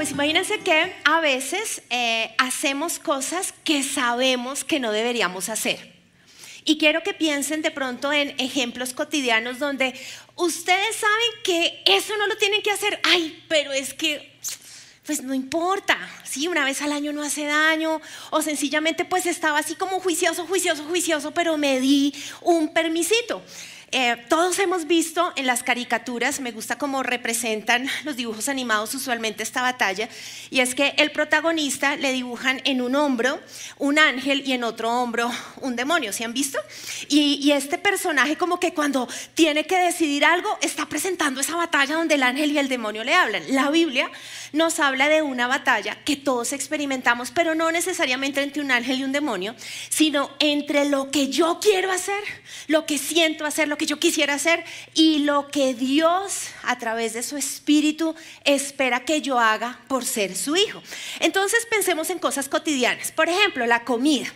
pues imagínense que a veces eh, hacemos cosas que sabemos que no deberíamos hacer. Y quiero que piensen de pronto en ejemplos cotidianos donde ustedes saben que eso no lo tienen que hacer. Ay, pero es que pues no importa, sí, una vez al año no hace daño, o sencillamente pues estaba así como juicioso, juicioso, juicioso, pero me di un permisito. Eh, todos hemos visto en las caricaturas, me gusta cómo representan los dibujos animados usualmente esta batalla, y es que el protagonista le dibujan en un hombro un ángel y en otro hombro un demonio, ¿se han visto? Y, y este personaje como que cuando tiene que decidir algo está presentando esa batalla donde el ángel y el demonio le hablan. La Biblia nos habla de una batalla que todos experimentamos, pero no necesariamente entre un ángel y un demonio, sino entre lo que yo quiero hacer, lo que siento hacer, lo que yo quisiera hacer y lo que Dios a través de su espíritu espera que yo haga por ser su hijo. Entonces pensemos en cosas cotidianas. Por ejemplo, la comida.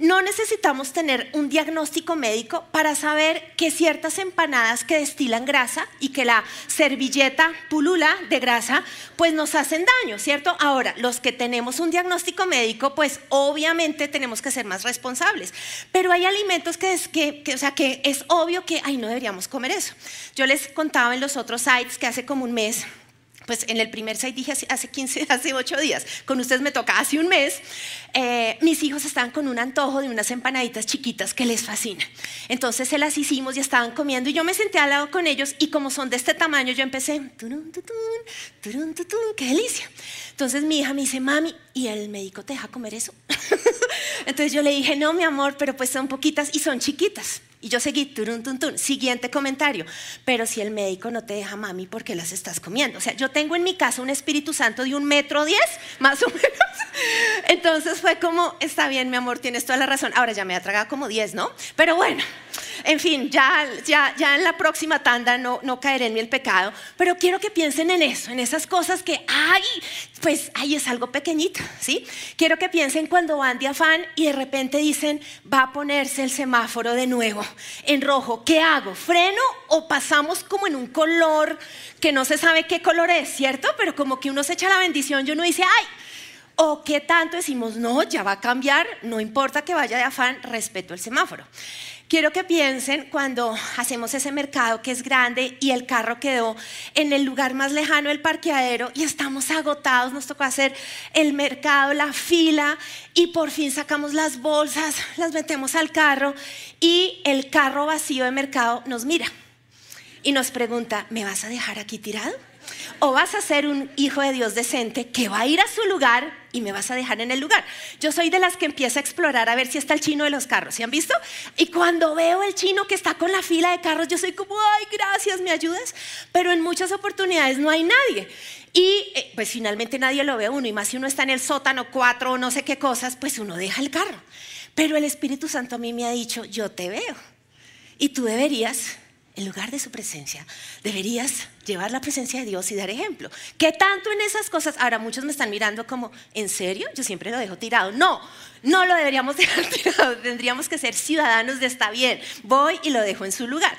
No necesitamos tener un diagnóstico médico para saber que ciertas empanadas que destilan grasa y que la servilleta pulula de grasa, pues nos hacen daño, ¿cierto? Ahora, los que tenemos un diagnóstico médico, pues obviamente tenemos que ser más responsables. Pero hay alimentos que es, que, o sea, que es obvio que, ay, no deberíamos comer eso. Yo les contaba en los otros sites que hace como un mes pues en el primer site dije hace 15, hace 8 días, con ustedes me toca hace un mes, eh, mis hijos estaban con un antojo de unas empanaditas chiquitas que les fascina. Entonces se las hicimos y estaban comiendo y yo me senté al lado con ellos y como son de este tamaño yo empecé, turun, turun, qué delicia. Entonces mi hija me dice, mami, ¿y el médico te deja comer eso? Entonces yo le dije, no, mi amor, pero pues son poquitas y son chiquitas. Y yo seguí, turun, tun, tun. Siguiente comentario. Pero si el médico no te deja, mami, ¿por qué las estás comiendo? O sea, yo tengo en mi casa un Espíritu Santo de un metro diez, más o menos. Entonces fue como, está bien, mi amor, tienes toda la razón. Ahora ya me ha tragado como diez, ¿no? Pero bueno. En fin, ya, ya, ya en la próxima tanda no, no caeré en el pecado, pero quiero que piensen en eso, en esas cosas que, ay, pues, ay, es algo pequeñito, ¿sí? Quiero que piensen cuando van de afán y de repente dicen, va a ponerse el semáforo de nuevo en rojo, ¿qué hago? ¿Freno o pasamos como en un color que no se sabe qué color es, ¿cierto? Pero como que uno se echa la bendición y uno dice, ay, o qué tanto decimos, no, ya va a cambiar, no importa que vaya de afán, respeto el semáforo. Quiero que piensen cuando hacemos ese mercado que es grande y el carro quedó en el lugar más lejano del parqueadero y estamos agotados, nos tocó hacer el mercado, la fila y por fin sacamos las bolsas, las metemos al carro y el carro vacío de mercado nos mira y nos pregunta, ¿me vas a dejar aquí tirado? o vas a ser un hijo de Dios decente que va a ir a su lugar y me vas a dejar en el lugar. Yo soy de las que empieza a explorar a ver si está el chino de los carros, ¿se han visto? Y cuando veo el chino que está con la fila de carros, yo soy como, ay, gracias, ¿me ayudas? Pero en muchas oportunidades no hay nadie. Y eh, pues finalmente nadie lo ve uno, y más si uno está en el sótano cuatro o no sé qué cosas, pues uno deja el carro. Pero el Espíritu Santo a mí me ha dicho, yo te veo. Y tú deberías en lugar de su presencia, deberías llevar la presencia de Dios y dar ejemplo. ¿Qué tanto en esas cosas? Ahora muchos me están mirando como, ¿en serio? Yo siempre lo dejo tirado. No, no lo deberíamos dejar tirado. Tendríamos que ser ciudadanos de está bien. Voy y lo dejo en su lugar.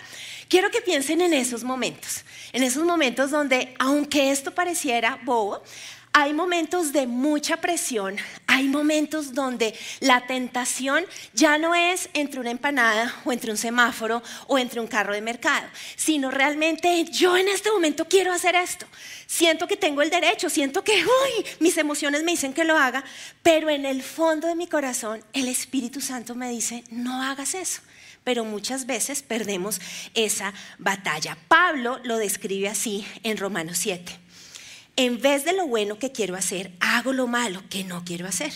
Quiero que piensen en esos momentos, en esos momentos donde, aunque esto pareciera bobo, hay momentos de mucha presión, hay momentos donde la tentación ya no es entre una empanada o entre un semáforo o entre un carro de mercado, sino realmente yo en este momento quiero hacer esto. Siento que tengo el derecho, siento que uy, mis emociones me dicen que lo haga, pero en el fondo de mi corazón el Espíritu Santo me dice, no hagas eso pero muchas veces perdemos esa batalla. Pablo lo describe así en Romanos 7 en vez de lo bueno que quiero hacer, hago lo malo que no quiero hacer.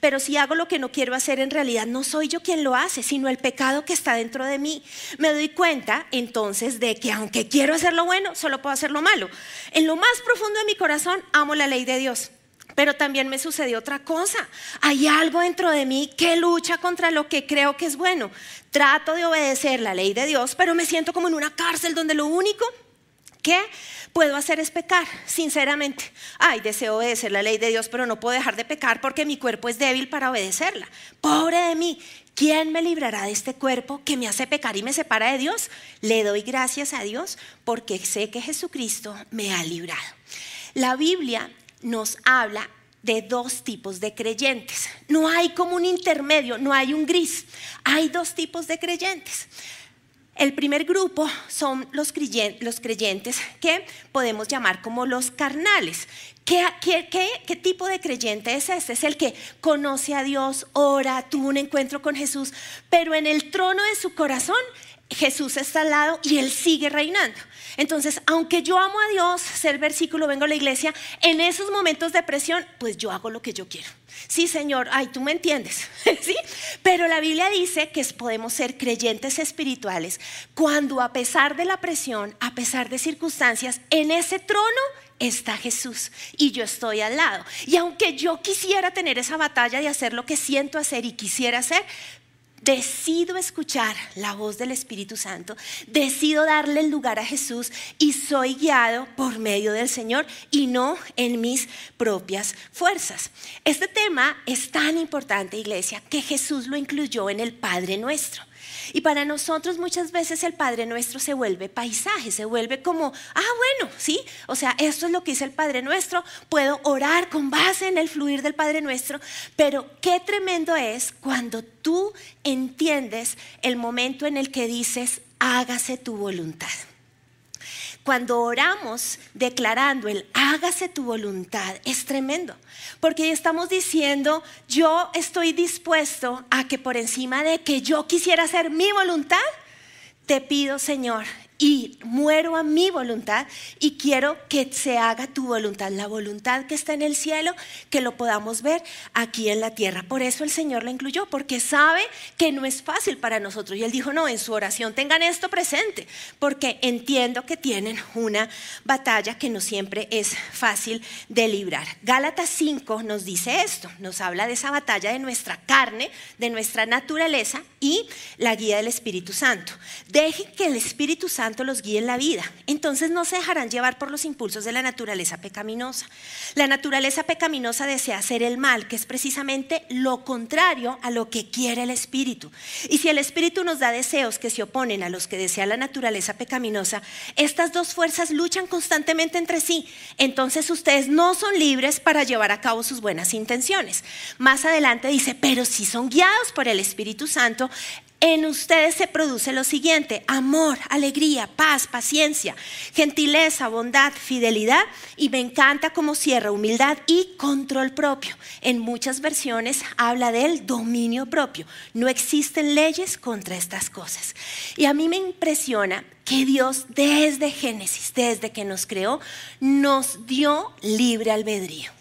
Pero si hago lo que no quiero hacer, en realidad no soy yo quien lo hace, sino el pecado que está dentro de mí. Me doy cuenta entonces de que aunque quiero hacer lo bueno, solo puedo hacer lo malo. En lo más profundo de mi corazón, amo la ley de Dios. Pero también me sucedió otra cosa. Hay algo dentro de mí que lucha contra lo que creo que es bueno. Trato de obedecer la ley de Dios, pero me siento como en una cárcel donde lo único que puedo hacer es pecar, sinceramente. Ay, deseo obedecer la ley de Dios, pero no puedo dejar de pecar porque mi cuerpo es débil para obedecerla. Pobre de mí, ¿quién me librará de este cuerpo que me hace pecar y me separa de Dios? Le doy gracias a Dios porque sé que Jesucristo me ha librado. La Biblia nos habla de dos tipos de creyentes. No hay como un intermedio, no hay un gris. Hay dos tipos de creyentes. El primer grupo son los creyentes, que podemos llamar como los carnales. ¿Qué, tipo de creyente es este? Es el que conoce a Dios, ora, tuvo un encuentro con Jesús, pero en el trono de su corazón Jesús está al lado y Él sigue reinando. Entonces, aunque yo amo a Dios, ser versículo, vengo a la iglesia, en esos momentos de presión, pues yo hago lo que yo quiero. Sí, Señor, ay, tú me entiendes, ¿sí? Pero la Biblia dice que podemos ser creyentes espirituales cuando a pesar de la presión, a pesar de circunstancias, en ese trono está Jesús y yo estoy al lado. Y aunque yo quisiera tener esa batalla de hacer lo que siento hacer y quisiera hacer, decido escuchar la voz del Espíritu Santo, decido darle el lugar a Jesús y soy guiado por medio del Señor y no en mis propias fuerzas. Este tema es tan importante, iglesia, que Jesús lo incluyó en el Padre nuestro. Y para nosotros muchas veces el Padre Nuestro se vuelve paisaje, se vuelve como, ah, bueno, sí, o sea, esto es lo que dice el Padre Nuestro, puedo orar con base en el fluir del Padre Nuestro, pero qué tremendo es cuando tú entiendes el momento en el que dices, hágase tu voluntad. Cuando oramos declarando el hágase tu voluntad, es tremendo, porque estamos diciendo, yo estoy dispuesto a que por encima de que yo quisiera hacer mi voluntad, te pido, Señor, y muero a mi voluntad y quiero que se haga tu voluntad, la voluntad que está en el cielo, que lo podamos ver aquí en la tierra. Por eso el Señor la incluyó, porque sabe que no es fácil para nosotros. Y Él dijo, no, en su oración tengan esto presente, porque entiendo que tienen una batalla que no siempre es fácil de librar. Gálatas 5 nos dice esto, nos habla de esa batalla de nuestra carne, de nuestra naturaleza y la guía del Espíritu Santo. Dejen que el Espíritu Santo los guíe en la vida. Entonces no se dejarán llevar por los impulsos de la naturaleza pecaminosa. La naturaleza pecaminosa desea hacer el mal, que es precisamente lo contrario a lo que quiere el espíritu. Y si el espíritu nos da deseos que se oponen a los que desea la naturaleza pecaminosa, estas dos fuerzas luchan constantemente entre sí. Entonces ustedes no son libres para llevar a cabo sus buenas intenciones. Más adelante dice, pero si son guiados por el Espíritu Santo, en ustedes se produce lo siguiente, amor, alegría, paz, paciencia, gentileza, bondad, fidelidad y me encanta cómo cierra humildad y control propio. En muchas versiones habla del dominio propio. No existen leyes contra estas cosas. Y a mí me impresiona que Dios desde Génesis, desde que nos creó, nos dio libre albedrío.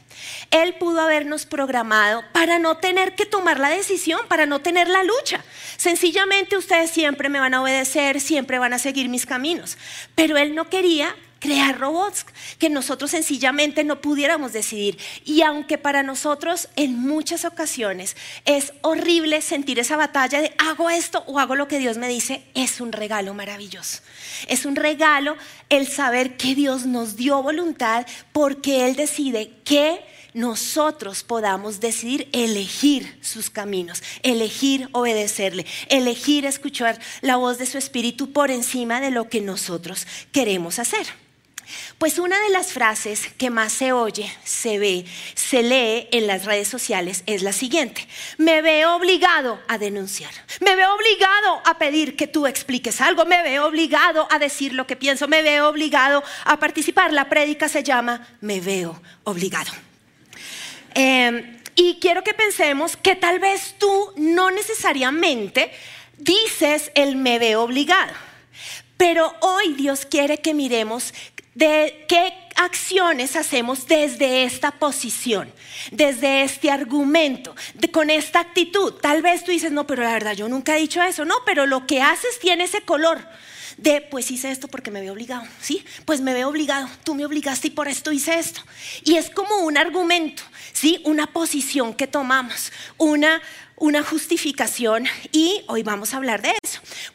Él pudo habernos programado para no tener que tomar la decisión, para no tener la lucha. Sencillamente ustedes siempre me van a obedecer, siempre van a seguir mis caminos. Pero Él no quería crear robots que nosotros sencillamente no pudiéramos decidir. Y aunque para nosotros en muchas ocasiones es horrible sentir esa batalla de hago esto o hago lo que Dios me dice, es un regalo maravilloso. Es un regalo el saber que Dios nos dio voluntad porque Él decide qué nosotros podamos decidir elegir sus caminos, elegir obedecerle, elegir escuchar la voz de su espíritu por encima de lo que nosotros queremos hacer. Pues una de las frases que más se oye, se ve, se lee en las redes sociales es la siguiente. Me veo obligado a denunciar. Me veo obligado a pedir que tú expliques algo. Me veo obligado a decir lo que pienso. Me veo obligado a participar. La prédica se llama Me veo obligado. Em, y quiero que pensemos que tal vez tú no necesariamente dices el me veo obligado. Pero hoy Dios quiere que miremos de qué acciones hacemos desde esta posición, desde este argumento, con esta actitud. Tal vez tú dices, no, pero la verdad yo nunca he dicho eso, no, pero lo que haces tiene ese color de, pues hice esto porque me veo obligado, ¿sí? Pues me veo obligado, tú me obligaste y por esto hice esto. Y es como un argumento, ¿sí? Una posición que tomamos, una, una justificación y hoy vamos a hablar de.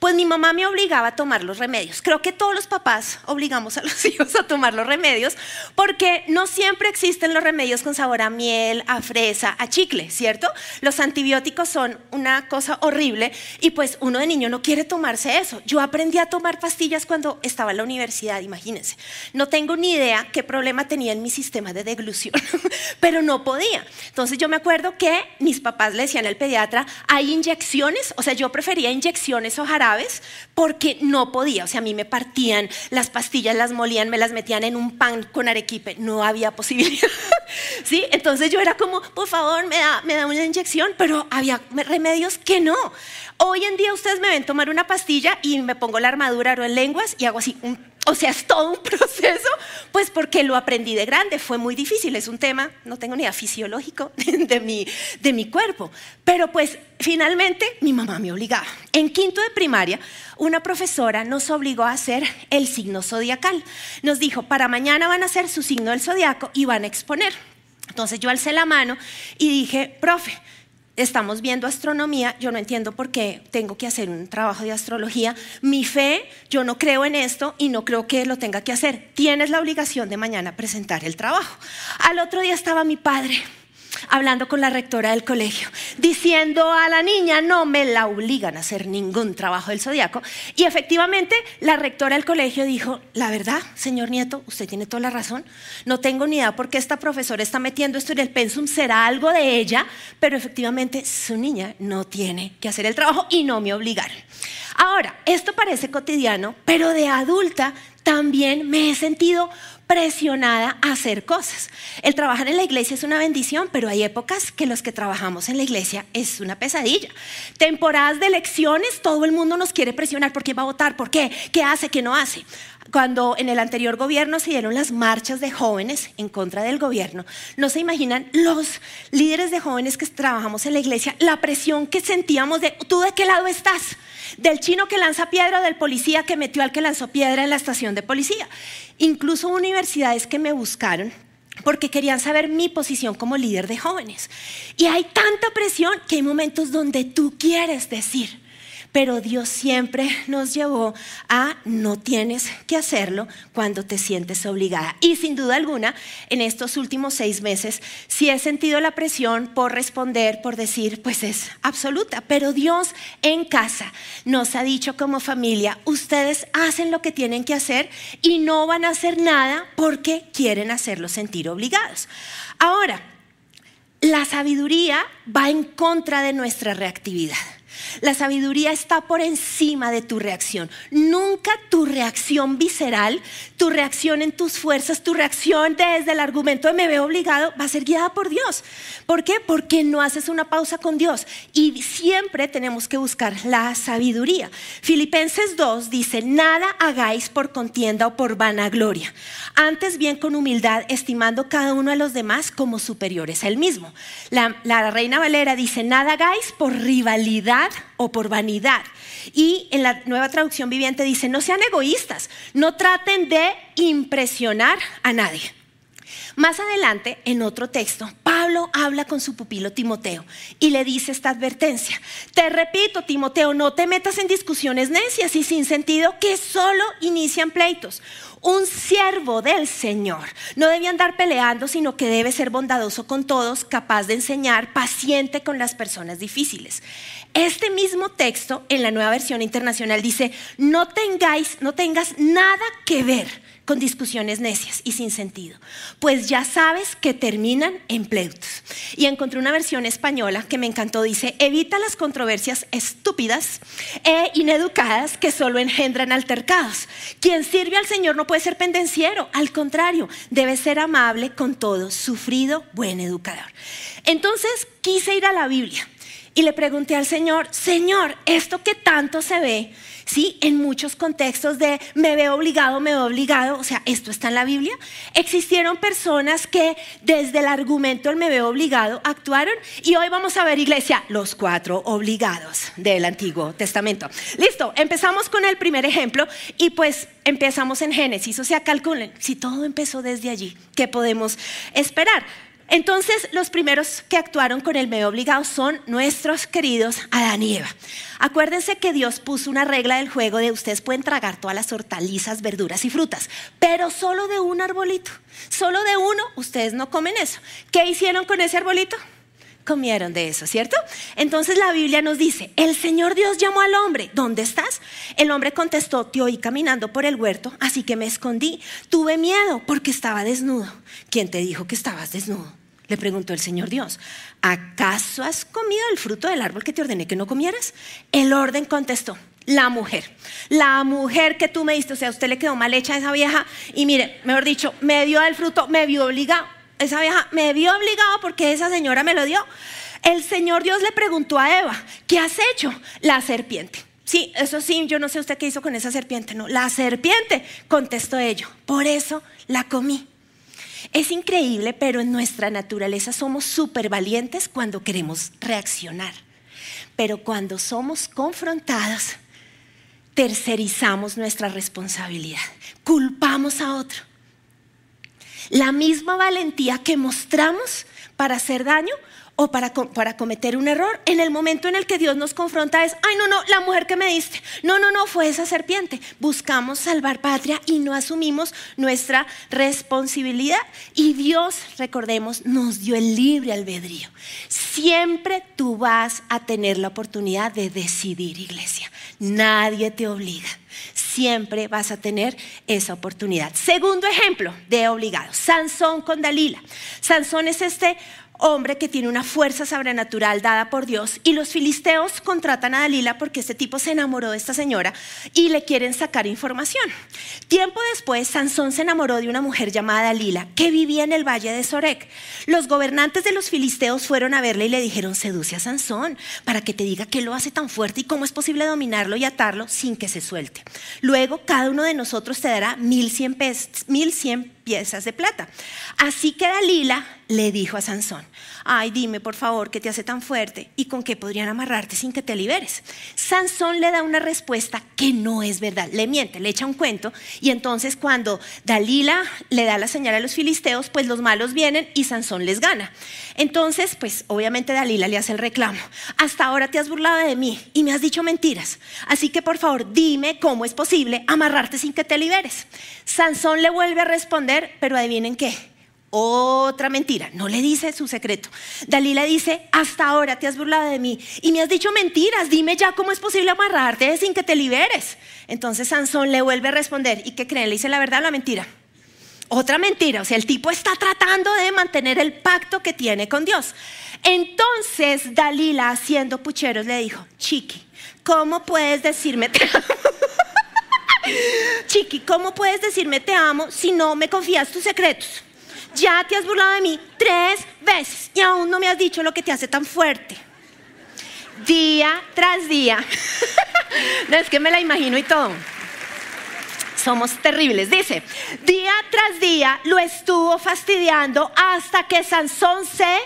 Pues mi mamá me obligaba a tomar los remedios. Creo que todos los papás obligamos a los hijos a tomar los remedios porque no siempre existen los remedios con sabor a miel, a fresa, a chicle, ¿cierto? Los antibióticos son una cosa horrible y pues uno de niño no quiere tomarse eso. Yo aprendí a tomar pastillas cuando estaba en la universidad, imagínense. No tengo ni idea qué problema tenía en mi sistema de deglución, pero no podía. Entonces yo me acuerdo que mis papás le decían al pediatra, hay inyecciones, o sea, yo prefería inyecciones o jarabes porque no podía, o sea, a mí me partían las pastillas, las molían, me las metían en un pan con arequipe, no había posibilidad. ¿Sí? Entonces yo era como, por favor, me da, me da una inyección, pero había remedios que no. Hoy en día ustedes me ven tomar una pastilla y me pongo la armadura o en lenguas y hago así, o sea, es todo un proceso, pues porque lo aprendí de grande, fue muy difícil, es un tema, no tengo ni idea fisiológico de mi, de mi cuerpo, pero pues finalmente mi mamá me obligaba. En quinto de primaria, una profesora nos obligó a hacer el signo zodiacal. Nos dijo, para mañana van a hacer su signo del zodiaco y van a exponer. Entonces yo alcé la mano y dije, profe, estamos viendo astronomía, yo no entiendo por qué tengo que hacer un trabajo de astrología. Mi fe, yo no creo en esto y no creo que lo tenga que hacer. Tienes la obligación de mañana presentar el trabajo. Al otro día estaba mi padre hablando con la rectora del colegio, diciendo a la niña, no me la obligan a hacer ningún trabajo del zodiaco. Y efectivamente, la rectora del colegio dijo, la verdad, señor Nieto, usted tiene toda la razón, no tengo ni idea por qué esta profesora está metiendo esto en el pensum, será algo de ella, pero efectivamente su niña no tiene que hacer el trabajo y no me obligaron. Ahora, esto parece cotidiano, pero de adulta también me he sentido presionada a hacer cosas. El trabajar en la iglesia es una bendición, pero hay épocas que los que trabajamos en la iglesia es una pesadilla. Temporadas de elecciones, todo el mundo nos quiere presionar por qué va a votar, por qué, qué hace, qué no hace. Cuando en el anterior gobierno se dieron las marchas de jóvenes en contra del gobierno, no se imaginan los líderes de jóvenes que trabajamos en la iglesia, la presión que sentíamos de, ¿tú de qué lado estás? del chino que lanza piedra o del policía que metió al que lanzó piedra en la estación de policía. Incluso universidades que me buscaron porque querían saber mi posición como líder de jóvenes. Y hay tanta presión que hay momentos donde tú quieres decir, pero Dios siempre nos llevó a no tienes que hacerlo cuando te sientes obligada. Y sin duda alguna, en estos últimos seis meses, sí he sentido la presión por responder, por decir, pues es absoluta, pero Dios en casa nos ha dicho como familia, ustedes hacen lo que tienen que hacer y no van a hacer nada porque quieren hacerlo sentir obligados. Ahora, la sabiduría va en contra de nuestra reactividad. La sabiduría está por encima de tu reacción. Nunca tu reacción visceral, tu reacción en tus fuerzas, tu reacción desde el argumento de me veo obligado va a ser guiada por Dios. ¿Por qué? Porque no haces una pausa con Dios. Y siempre tenemos que buscar la sabiduría. Filipenses 2 dice, nada hagáis por contienda o por vanagloria. Antes bien con humildad, estimando cada uno a los demás como superiores a él mismo. La, la Reina Valera dice, nada hagáis por rivalidad o por vanidad. Y en la nueva traducción viviente dice, no sean egoístas, no traten de impresionar a nadie. Más adelante, en otro texto, Habla con su pupilo Timoteo y le dice esta advertencia. Te repito, Timoteo, no te metas en discusiones necias y sin sentido que solo inician pleitos. Un siervo del Señor no debe andar peleando, sino que debe ser bondadoso con todos, capaz de enseñar, paciente con las personas difíciles. Este mismo texto en la nueva versión internacional dice, no tengáis, no tengas nada que ver con discusiones necias y sin sentido, pues ya sabes que terminan en pleitos. Y encontré una versión española que me encantó, dice, evita las controversias estúpidas e ineducadas que solo engendran altercados. Quien sirve al Señor no puede ser pendenciero, al contrario, debe ser amable con todos, sufrido, buen educador. Entonces quise ir a la Biblia y le pregunté al Señor, Señor, esto que tanto se ve, ¿sí? En muchos contextos de me veo obligado, me veo obligado, o sea, esto está en la Biblia. Existieron personas que desde el argumento del me veo obligado actuaron y hoy vamos a ver, iglesia, los cuatro obligados del Antiguo Testamento. Listo, empezamos con el primer ejemplo y pues empezamos en Génesis, o sea, calculen, si todo empezó desde allí, ¿qué podemos esperar? Entonces, los primeros que actuaron con el medio obligado son nuestros queridos Adán y Eva. Acuérdense que Dios puso una regla del juego de ustedes pueden tragar todas las hortalizas, verduras y frutas, pero solo de un arbolito, solo de uno, ustedes no comen eso. ¿Qué hicieron con ese arbolito? Comieron de eso, ¿cierto? Entonces la Biblia nos dice, el Señor Dios llamó al hombre, ¿dónde estás? El hombre contestó, te oí caminando por el huerto, así que me escondí. Tuve miedo porque estaba desnudo. ¿Quién te dijo que estabas desnudo? Le preguntó el Señor Dios, ¿acaso has comido el fruto del árbol que te ordené que no comieras? El orden contestó, la mujer, la mujer que tú me diste, o sea, a usted le quedó mal hecha esa vieja y mire, mejor dicho, me dio el fruto, me vio obligado esa vieja me vio obligado porque esa señora me lo dio. El Señor Dios le preguntó a Eva, ¿qué has hecho? La serpiente. Sí, eso sí, yo no sé usted qué hizo con esa serpiente, no. La serpiente, contestó ello. Por eso la comí. Es increíble, pero en nuestra naturaleza somos súper valientes cuando queremos reaccionar. Pero cuando somos confrontados, tercerizamos nuestra responsabilidad, culpamos a otro. La misma valentía que mostramos para hacer daño o para, para, cometer un error, en el momento en el que Dios nos confronta es, ay, no, no, la mujer que me diste, no, no, no, fue esa serpiente. Buscamos salvar patria y no asumimos nuestra responsabilidad. Y Dios, recordemos, nos dio el libre albedrío. Siempre tú vas a tener la oportunidad de decidir, iglesia. Nadie te obliga siempre vas a tener esa oportunidad. Segundo ejemplo de obligado, Sansón con Dalila. Sansón es este hombre que tiene una fuerza sobrenatural dada por Dios y los filisteos contratan a Dalila porque este tipo se enamoró de esta señora y le quieren sacar información. Tiempo después, Sansón se enamoró de una mujer llamada Dalila que vivía en el valle de Sorek. Los gobernantes de los filisteos fueron a verle y le dijeron, seduce a Sansón para que te diga qué lo hace tan fuerte y cómo es posible dominarlo y atarlo sin que se suelte. Luego, cada uno de nosotros te dará mil cien, mil cien piezas de plata. Así que Dalila le dijo a Sansón, ay, dime por favor qué te hace tan fuerte y con qué podrían amarrarte sin que te liberes. Sansón le da una respuesta que no es verdad, le miente, le echa un cuento y entonces cuando Dalila le da la señal a los filisteos, pues los malos vienen y Sansón les gana. Entonces, pues obviamente Dalila le hace el reclamo, hasta ahora te has burlado de mí y me has dicho mentiras, así que por favor dime cómo es posible amarrarte sin que te liberes. Sansón le vuelve a responder, pero adivinen qué otra mentira, no le dice su secreto. Dalila dice, hasta ahora te has burlado de mí y me has dicho mentiras, dime ya cómo es posible amarrarte sin que te liberes. Entonces Sansón le vuelve a responder, ¿y qué creen? ¿Le dice la verdad o la mentira? Otra mentira, o sea, el tipo está tratando de mantener el pacto que tiene con Dios. Entonces Dalila, haciendo pucheros, le dijo, Chiqui, ¿cómo puedes decirme te amo? Chiqui, ¿cómo puedes decirme te amo si no me confías tus secretos? Ya te has burlado de mí tres veces y aún no me has dicho lo que te hace tan fuerte. Día tras día. no es que me la imagino y todo. Somos terribles. Dice, día tras día lo estuvo fastidiando hasta que Sansón se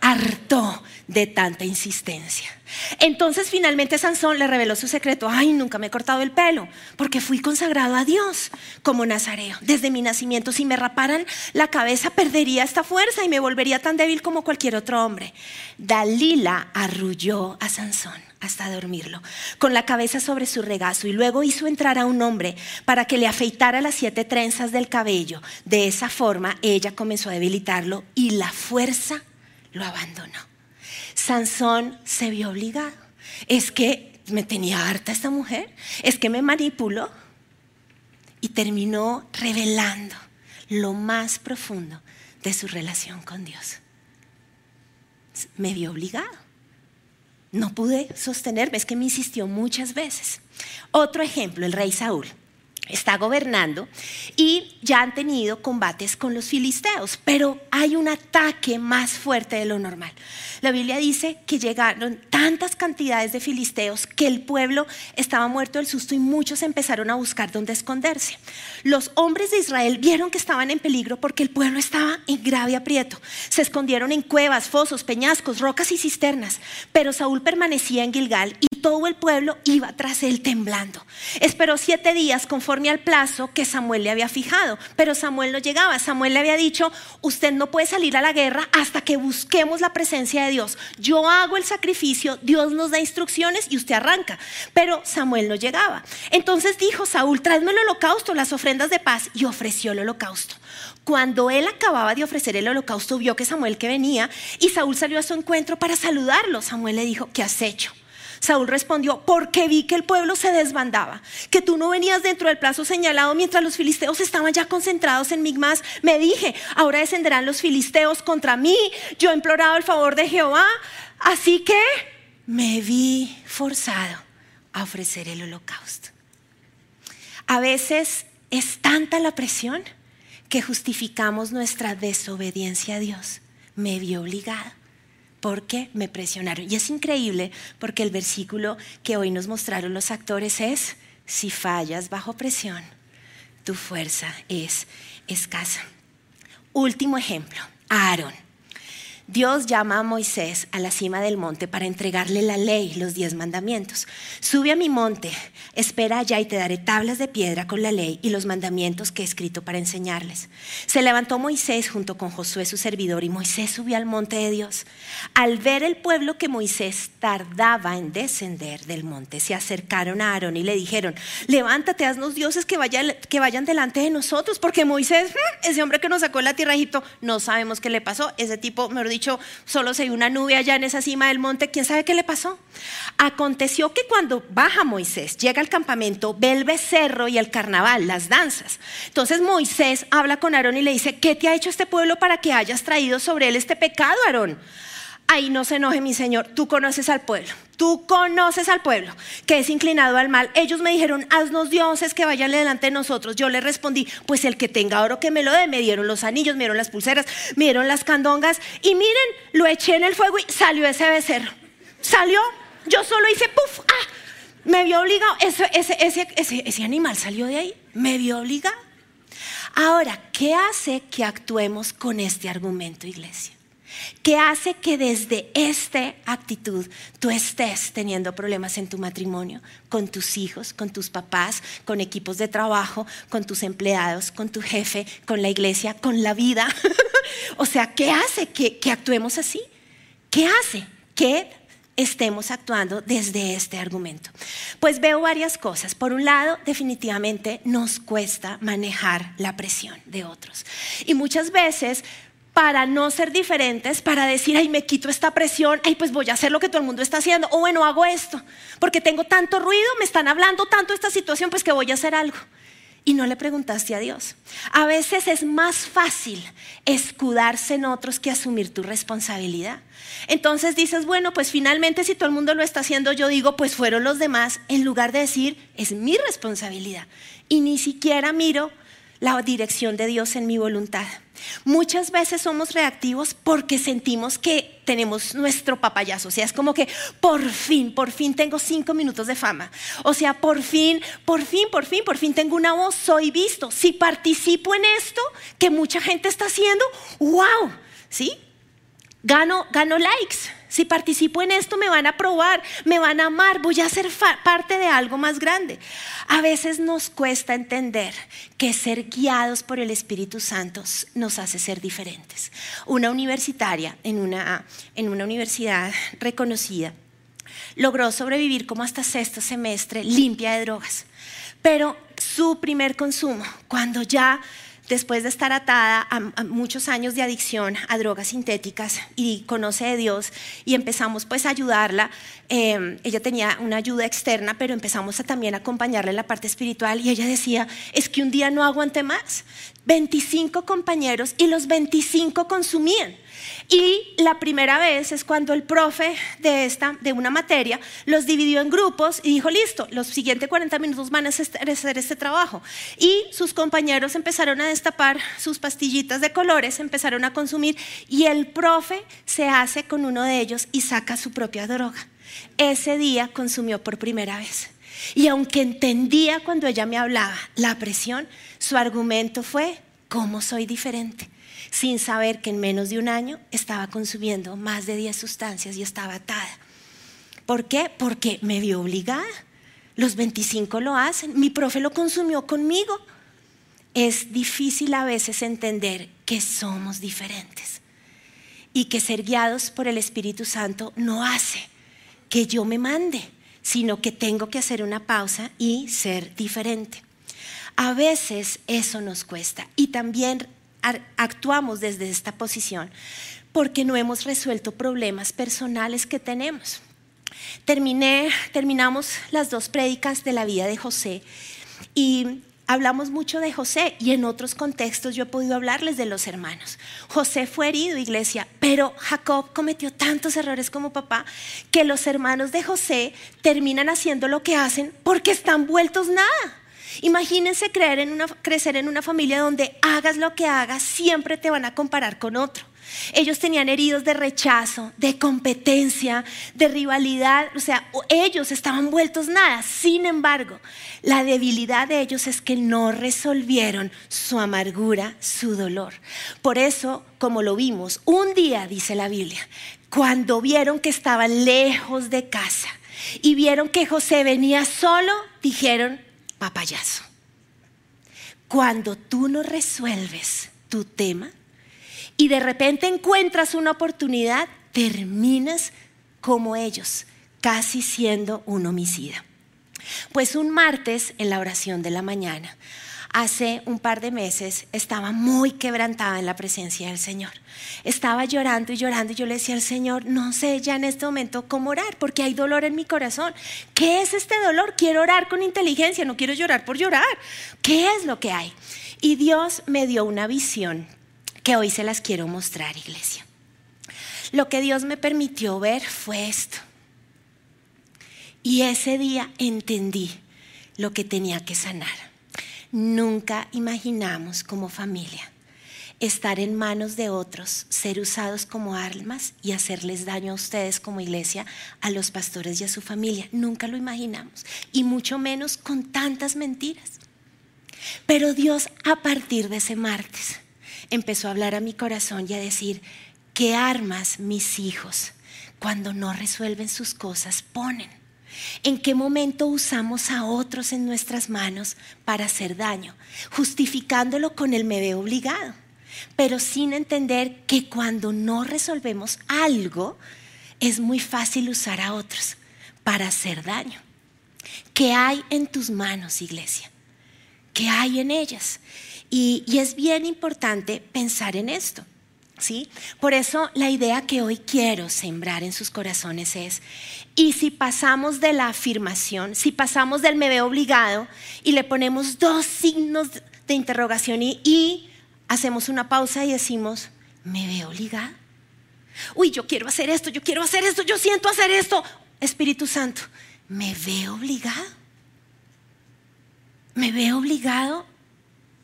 hartó de tanta insistencia. Entonces finalmente Sansón le reveló su secreto. Ay, nunca me he cortado el pelo, porque fui consagrado a Dios como nazareo. Desde mi nacimiento, si me raparan la cabeza, perdería esta fuerza y me volvería tan débil como cualquier otro hombre. Dalila arrulló a Sansón hasta dormirlo, con la cabeza sobre su regazo, y luego hizo entrar a un hombre para que le afeitara las siete trenzas del cabello. De esa forma, ella comenzó a debilitarlo y la fuerza lo abandonó. Sansón se vio obligado. Es que me tenía harta esta mujer, es que me manipuló y terminó revelando lo más profundo de su relación con Dios. Me vio obligado. No pude sostenerme, es que me insistió muchas veces. Otro ejemplo, el rey Saúl está gobernando y ya han tenido combates con los filisteos, pero hay un ataque más fuerte de lo normal. La Biblia dice que llegaron tantas cantidades de filisteos que el pueblo estaba muerto del susto y muchos empezaron a buscar dónde esconderse. Los hombres de Israel vieron que estaban en peligro porque el pueblo estaba en grave aprieto. Se escondieron en cuevas, fosos, peñascos, rocas y cisternas, pero Saúl permanecía en Gilgal y todo el pueblo iba tras él temblando. Esperó siete días conforme conforme al plazo que Samuel le había fijado, pero Samuel no llegaba. Samuel le había dicho, usted no puede salir a la guerra hasta que busquemos la presencia de Dios. Yo hago el sacrificio, Dios nos da instrucciones y usted arranca. Pero Samuel no llegaba. Entonces dijo Saúl, tráeme el holocausto, las ofrendas de paz, y ofreció el holocausto. Cuando él acababa de ofrecer el holocausto, vio que Samuel que venía y Saúl salió a su encuentro para saludarlo. Samuel le dijo, ¿qué has hecho? Saúl respondió, porque vi que el pueblo se desbandaba, que tú no venías dentro del plazo señalado mientras los filisteos estaban ya concentrados en Migmas. Me dije, ahora descenderán los filisteos contra mí, yo he implorado el favor de Jehová, así que me vi forzado a ofrecer el holocausto. A veces es tanta la presión que justificamos nuestra desobediencia a Dios. Me vi obligado porque me presionaron. Y es increíble porque el versículo que hoy nos mostraron los actores es, si fallas bajo presión, tu fuerza es escasa. Último ejemplo, Aarón. Dios llama a Moisés a la cima del monte para entregarle la ley, los diez mandamientos. Sube a mi monte, espera allá y te daré tablas de piedra con la ley y los mandamientos que he escrito para enseñarles. Se levantó Moisés junto con Josué su servidor y Moisés subió al monte de Dios. Al ver el pueblo que Moisés tardaba en descender del monte, se acercaron a Aarón y le dijeron, levántate, haznos dioses que vayan, que vayan delante de nosotros, porque Moisés, mm, ese hombre que nos sacó la tierra no sabemos qué le pasó. Ese tipo, me dicho, solo se vio una nube allá en esa cima del monte, ¿quién sabe qué le pasó? Aconteció que cuando baja Moisés, llega al campamento, ve el becerro y el carnaval, las danzas. Entonces Moisés habla con Aarón y le dice, ¿qué te ha hecho este pueblo para que hayas traído sobre él este pecado, Aarón? Ahí no se enoje mi Señor, tú conoces al pueblo, tú conoces al pueblo que es inclinado al mal. Ellos me dijeron, haznos dioses que vayan delante de nosotros. Yo les respondí, pues el que tenga oro que me lo dé. Me dieron los anillos, me dieron las pulseras, me dieron las candongas y miren, lo eché en el fuego y salió ese becerro. Salió, yo solo hice puff, ah, me vio obligado. Ese, ese, animal salió de ahí, me vio obligado. Ahora, ¿qué hace que actuemos con este argumento, iglesia? ¿Qué hace que desde esta actitud tú estés teniendo problemas en tu matrimonio, con tus hijos, con tus papás, con equipos de trabajo, con tus empleados, con tu jefe, con la iglesia, con la vida. o sea, ¿qué hace que, que actuemos así? ¿Qué hace que estemos actuando desde este argumento? Pues veo varias cosas. Por un lado, definitivamente nos cuesta manejar la presión de otros. Y muchas veces para no ser diferentes, para decir, ay, me quito esta presión, ay, pues voy a hacer lo que todo el mundo está haciendo, o bueno, hago esto, porque tengo tanto ruido, me están hablando tanto esta situación, pues que voy a hacer algo. Y no le preguntaste a Dios. A veces es más fácil escudarse en otros que asumir tu responsabilidad. Entonces dices, bueno, pues finalmente si todo el mundo lo está haciendo, yo digo, pues fueron los demás, en lugar de decir, es mi responsabilidad. Y ni siquiera miro la dirección de Dios en mi voluntad. Muchas veces somos reactivos porque sentimos que tenemos nuestro papayazo. O sea, es como que por fin, por fin tengo cinco minutos de fama. O sea, por fin, por fin, por fin, por fin tengo una voz, soy visto. Si participo en esto que mucha gente está haciendo, wow, ¿sí? Gano, gano likes si participo en esto me van a probar, me van a amar, voy a ser parte de algo más grande. A veces nos cuesta entender que ser guiados por el Espíritu Santo nos hace ser diferentes. Una universitaria en una, en una universidad reconocida logró sobrevivir como hasta sexto semestre limpia de drogas. Pero su primer consumo, cuando ya después de estar atada a, muchos años de adicción a drogas sintéticas y conoce de Dios y empezamos pues a ayudarla, em, ella tenía una ayuda externa, pero empezamos a también acompañarla en la parte espiritual y ella decía, es que un día no aguanté más, 25 compañeros y los 25 consumían. Y la primera vez es cuando el profe de, esta, de una materia los dividió en grupos y dijo, listo, los siguientes 40 minutos van a hacer este trabajo. Y sus compañeros empezaron a destapar sus pastillitas de colores, empezaron a consumir y el profe se hace con uno de ellos y saca su propia droga. Ese día consumió por primera vez. Y aunque entendía cuando ella me hablaba la presión, su argumento fue, ¿cómo soy diferente? sin saber que en menos de un año estaba consumiendo más de 10 sustancias y estaba atada. ¿Por qué? Porque me vio obligada. los 25 lo hacen, mi profe lo consumió conmigo. Es difícil a veces entender que somos diferentes y que ser guiados por el Espíritu Santo no hace que yo me mande, sino que tengo que hacer una pausa y ser diferente. A veces eso nos cuesta y también actuamos desde esta posición porque no hemos resuelto problemas personales que tenemos. Terminé, terminamos las dos prédicas de la vida de José y hablamos mucho de José y en otros contextos yo he podido hablarles de los hermanos. José fue herido, iglesia, pero Jacob cometió tantos errores como papá que los hermanos de José terminan haciendo lo que hacen porque están vueltos nada. Imagínense creer en una, crecer en una familia donde hagas lo que hagas, siempre te van a comparar con otro. Ellos tenían heridos de rechazo, de competencia, de rivalidad, o sea, ellos estaban vueltos nada. Sin embargo, la debilidad de ellos es que no resolvieron su amargura, su dolor. Por eso, como lo vimos, un día, dice la Biblia, cuando vieron que estaban lejos de casa y vieron que José venía solo, dijeron, papayazo. Cuando tú no resuelves tu tema, y de repente encuentras una oportunidad, terminas como ellos, casi siendo un homicida. Pues un martes en la oración de la mañana, hace un par de meses, estaba muy quebrantada en la presencia del Señor. Estaba llorando y llorando y yo le decía al Señor, no sé ya en este momento cómo orar porque hay dolor en mi corazón. ¿Qué es este dolor? Quiero orar con inteligencia, no quiero llorar por llorar. ¿Qué es lo que hay? Y Dios me dio una visión que hoy se las quiero mostrar, iglesia. Lo que Dios me permitió ver fue esto. Y ese día entendí lo que tenía que sanar. Nunca imaginamos como familia estar en manos de otros, ser usados como armas y hacerles daño a ustedes como iglesia, a los pastores y a su familia. Nunca lo imaginamos. Y mucho menos con tantas mentiras. Pero Dios a partir de ese martes empezó a hablar a mi corazón y a decir, ¿qué armas mis hijos cuando no resuelven sus cosas ponen? ¿En qué momento usamos a otros en nuestras manos para hacer daño? Justificándolo con el me veo obligado, pero sin entender que cuando no resolvemos algo, es muy fácil usar a otros para hacer daño. ¿Qué hay en tus manos, iglesia? ¿Qué hay en ellas? Y, es bien importante pensar en esto. ¿Sí? Por eso la idea que hoy quiero sembrar en sus corazones es, y si pasamos de la afirmación, si pasamos del me veo obligado y le ponemos dos signos de interrogación y, hacemos una pausa y decimos, ¿me veo obligado? Uy, yo quiero hacer esto, yo quiero hacer esto, yo siento hacer esto. Espíritu Santo, ¿me veo obligado? ¿Me veo obligado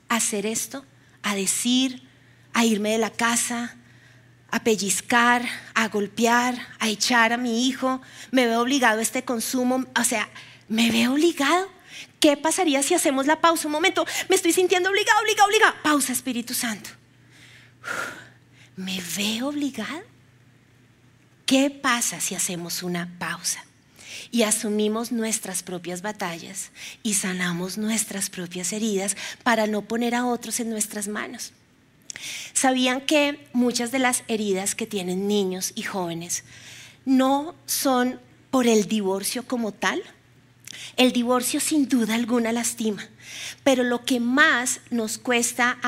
hacer esto, a decir, a irme de la casa, a pellizcar, a golpear, a echar a mi hijo, me veo obligado a este consumo, o sea, me veo obligado. ¿Qué pasaría si hacemos la pausa? Un momento, me estoy sintiendo obligado, obligado, obligado. Pausa, Espíritu Santo. ¿Me veo obligado? ¿Qué pasa si hacemos una pausa? Y asumimos nuestras propias batallas y sanamos nuestras propias heridas para no poner a otros en nuestras manos. ¿Sabían que muchas de las heridas que tienen niños y jóvenes no son por el divorcio como tal? El divorcio sin duda alguna lastima, pero lo que más nos cuesta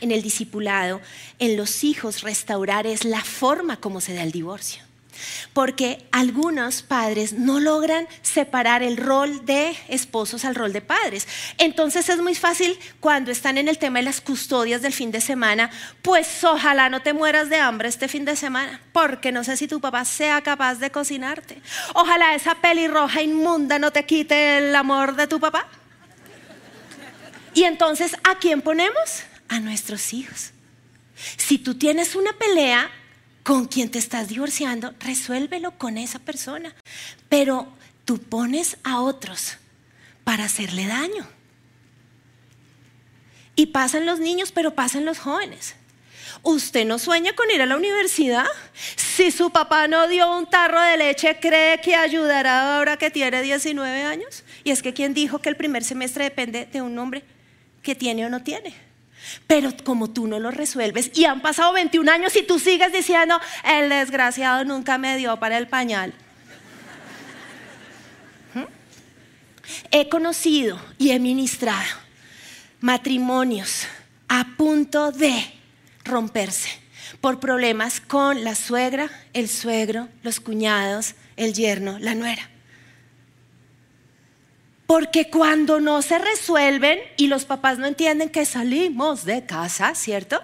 en el discipulado, en los hijos restaurar es la forma como se da el divorcio porque algunos padres no logran separar el rol de esposos al rol de padres. Entonces es muy fácil cuando están en el tema de las custodias del fin de semana, pues ojalá no te mueras de hambre este fin de semana, porque no sé si tu papá sea capaz de cocinarte. Ojalá esa pelirroja inmunda no te quite el amor de tu papá. Y entonces, ¿a quién ponemos? A nuestros hijos. Si tú tienes una pelea, con quien te estás divorciando, resuélvelo con esa persona. Pero tú pones a otros para hacerle daño. Y pasan los niños, pero pasan los jóvenes. ¿Usted no sueña con ir a la universidad? Si su papá no dio un tarro de leche, ¿cree que ayudará ahora que tiene 19 años? Y es que quien dijo que el primer semestre depende de un hombre que tiene o no tiene. Pero como tú no lo resuelves y han pasado 21 años y tú sigues diciendo, el desgraciado nunca me dio para el pañal. ¿Mm? He conocido y he ministrado matrimonios a punto de romperse por problemas con la suegra, el suegro, los cuñados, el yerno, la nuera. Porque cuando no se resuelven y los papás no entienden que salimos de casa, ¿cierto?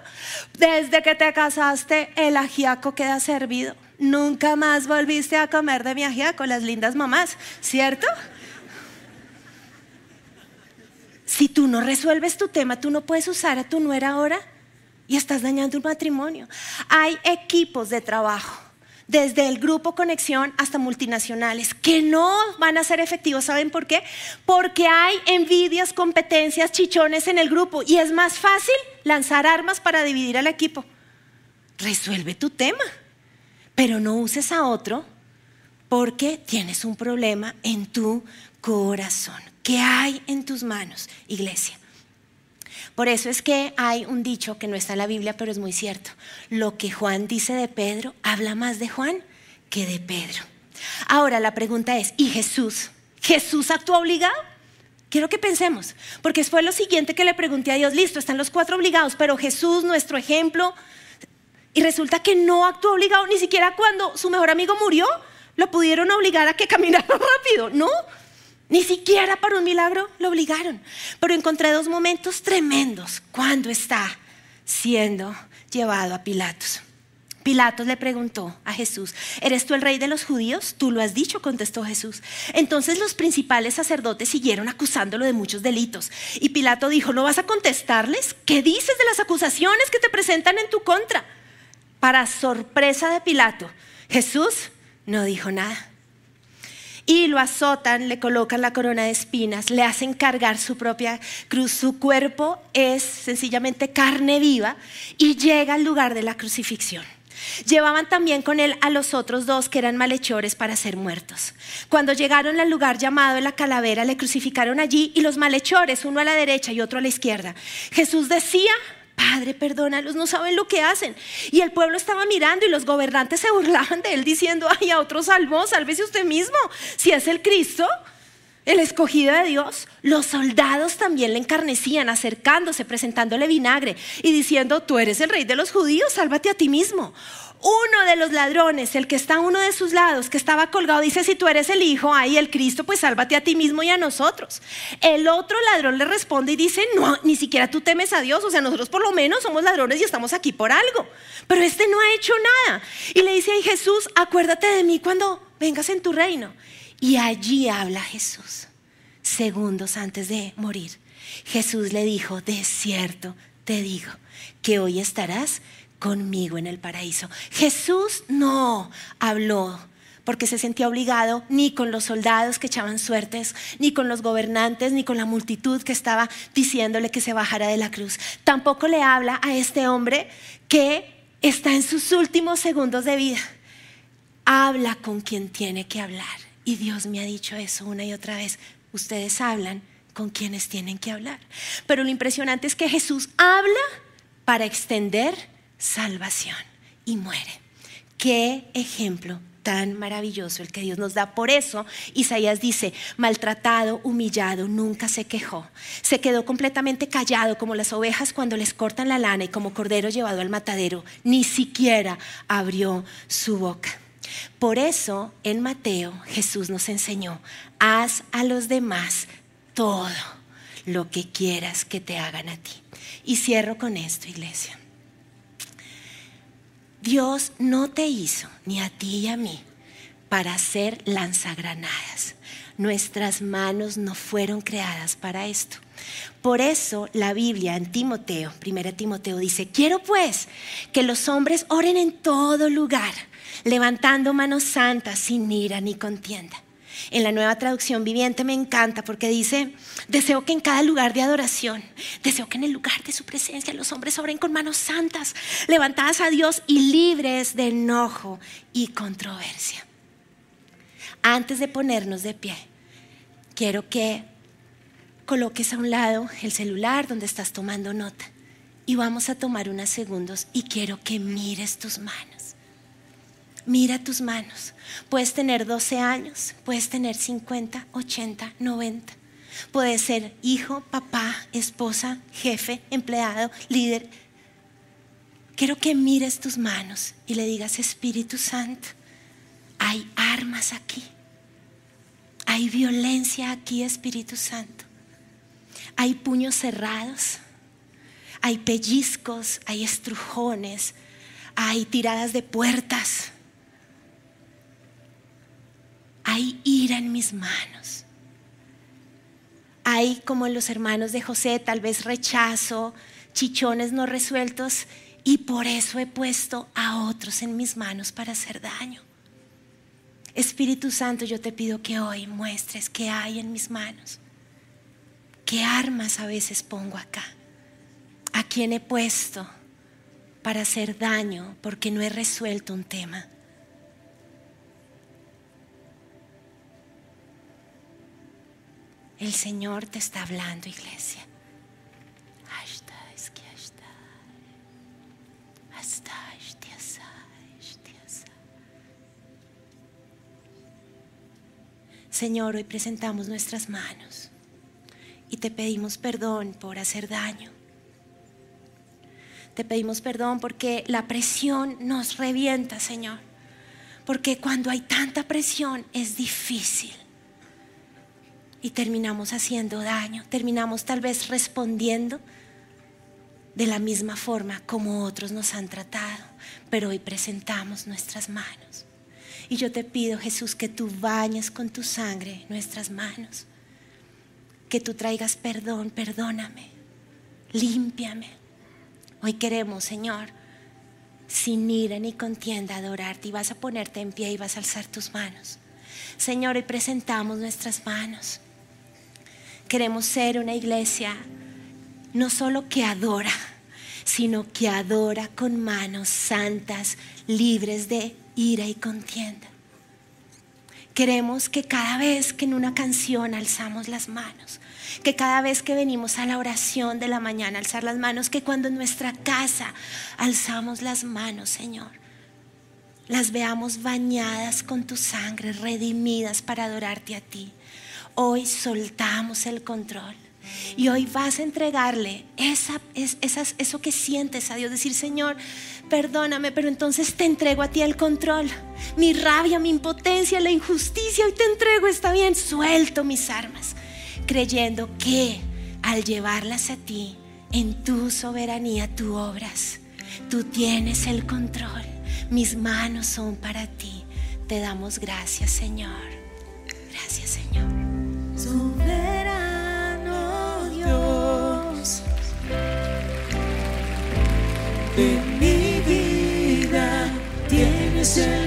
Desde que te casaste, el ajiaco queda servido. Nunca más volviste a comer de mi ajiaco, las lindas mamás, ¿cierto? Si tú no resuelves tu tema, tú no puedes usar a tu nuera ahora y estás dañando un matrimonio. Hay equipos de trabajo desde el grupo Conexión hasta multinacionales, que no van a ser efectivos. ¿Saben por qué? Porque hay envidias, competencias, chichones en el grupo y es más fácil lanzar armas para dividir al equipo. Resuelve tu tema, pero no uses a otro porque tienes un problema en tu corazón. ¿Qué hay en tus manos, iglesia? Por eso es que hay un dicho que no está en la Biblia, pero es muy cierto. Lo que Juan dice de Pedro habla más de Juan que de Pedro. Ahora la pregunta es, ¿y Jesús? ¿Jesús actuó obligado? Quiero que pensemos, porque fue lo siguiente que le pregunté a Dios, listo, están los cuatro obligados, pero Jesús, nuestro ejemplo, y resulta que no actuó obligado, ni siquiera cuando su mejor amigo murió, lo pudieron obligar a que caminara rápido, ¿no? Ni siquiera para un milagro lo obligaron. Pero encontré dos momentos tremendos cuando está siendo llevado a Pilatos. Pilatos le preguntó a Jesús, ¿eres tú el rey de los judíos? Tú lo has dicho, contestó Jesús. Entonces los principales sacerdotes siguieron acusándolo de muchos delitos. Y Pilato dijo, ¿no vas a contestarles? ¿Qué dices de las acusaciones que te presentan en tu contra? Para sorpresa de Pilato, Jesús no dijo nada y lo azotan, le colocan la corona de espinas, le hacen cargar su propia cruz. Su cuerpo es sencillamente carne viva y llega al lugar de la crucifixión. Llevaban también con él a los otros dos que eran malhechores para ser muertos. Cuando llegaron al lugar llamado la calavera, le crucificaron allí y los malhechores, uno a la derecha y otro a la izquierda. Jesús decía, Padre, perdónalos, no saben lo que hacen. Y el pueblo estaba mirando y los gobernantes se burlaban de él diciendo, ay, a otro salvó, sálvese usted mismo. Si es el Cristo, el escogido de Dios, los soldados también le encarnecían, acercándose, presentándole vinagre y diciendo, tú eres el rey de los judíos, sálvate a ti mismo. Uno de los ladrones, el que está a uno de sus lados, que estaba colgado, dice, si tú eres el Hijo, ahí el Cristo, pues sálvate a ti mismo y a nosotros. El otro ladrón le responde y dice, no, ni siquiera tú temes a Dios, o sea, nosotros por lo menos somos ladrones y estamos aquí por algo. Pero este no ha hecho nada. Y le dice a Jesús, acuérdate de mí cuando vengas en tu reino. Y allí habla Jesús, segundos antes de morir. Jesús le dijo, de cierto te digo, que hoy estarás conmigo en el paraíso. Jesús no habló porque se sentía obligado ni con los soldados que echaban suertes, ni con los gobernantes, ni con la multitud que estaba diciéndole que se bajara de la cruz. Tampoco le habla a este hombre que está en sus últimos segundos de vida. Habla con quien tiene que hablar. Y Dios me ha dicho eso una y otra vez. Ustedes hablan con quienes tienen que hablar. Pero lo impresionante es que Jesús habla para extender salvación y muere. Qué ejemplo tan maravilloso el que Dios nos da. Por eso Isaías dice, maltratado, humillado, nunca se quejó. Se quedó completamente callado como las ovejas cuando les cortan la lana y como cordero llevado al matadero. Ni siquiera abrió su boca. Por eso en Mateo Jesús nos enseñó, haz a los demás todo lo que quieras que te hagan a ti. Y cierro con esto, iglesia. Dios no te hizo, ni a ti y a mí, para hacer lanzagranadas. Nuestras manos no fueron creadas para esto. Por eso la Biblia en Timoteo, 1 Timoteo dice, quiero pues que los hombres oren en todo lugar, levantando manos santas sin ira ni contienda en la nueva traducción viviente me encanta porque dice, deseo que en cada lugar de adoración, deseo que en el lugar de su presencia los hombres oren con manos santas, levantadas a Dios y libres de enojo y controversia. Antes de ponernos de pie, quiero que coloques a un lado el celular donde estás tomando nota y vamos a tomar unos segundos y quiero que mires tus manos. Mira tus manos. Puedes tener 12 años, puedes tener 50, 80, 90. Puedes ser hijo, papá, esposa, jefe, empleado, líder. Quiero que mires tus manos y le digas, Espíritu Santo, hay armas aquí. Hay violencia aquí, Espíritu Santo. Hay puños cerrados. Hay pellizcos, hay estrujones, hay tiradas de puertas. Hay ira en mis manos. Hay, como en los hermanos de José, tal vez rechazo, chichones no resueltos, y por eso he puesto a otros en mis manos para hacer daño. Espíritu Santo, yo te pido que hoy muestres qué hay en mis manos, qué armas a veces pongo acá, a quién he puesto para hacer daño porque no he resuelto un tema. El Señor te está hablando, iglesia. Señor, hoy presentamos nuestras manos y te pedimos perdón por hacer daño. Te pedimos perdón porque la presión nos revienta, Señor. Porque cuando hay tanta presión es difícil. Y terminamos haciendo daño, terminamos tal vez respondiendo de la misma forma como otros nos han tratado. Pero hoy presentamos nuestras manos. Y yo te pido, Jesús, que tú bañes con tu sangre nuestras manos. Que tú traigas perdón, perdóname, límpiame. Hoy queremos, Señor, sin ira ni contienda, adorarte. Y vas a ponerte en pie y vas a alzar tus manos. Señor, hoy presentamos nuestras manos. Queremos ser una iglesia no solo que adora, sino que adora con manos santas, libres de ira y contienda. Queremos que cada vez que en una canción alzamos las manos, que cada vez que venimos a la oración de la mañana alzar las manos, que cuando en nuestra casa alzamos las manos, Señor, las veamos bañadas con tu sangre, redimidas para adorarte a ti. Hoy soltamos el control. Y hoy vas a entregarle esa, esas, eso que sientes a Dios. Decir, Señor, perdóname, pero entonces te entrego a ti el control. Mi rabia, mi impotencia, la injusticia, hoy te entrego, está bien, suelto mis armas, creyendo que al llevarlas a ti, en tu soberanía tú obras. Tú tienes el control. Mis manos son para ti. Te damos gracias, Señor. Gracias, Señor. Tienes el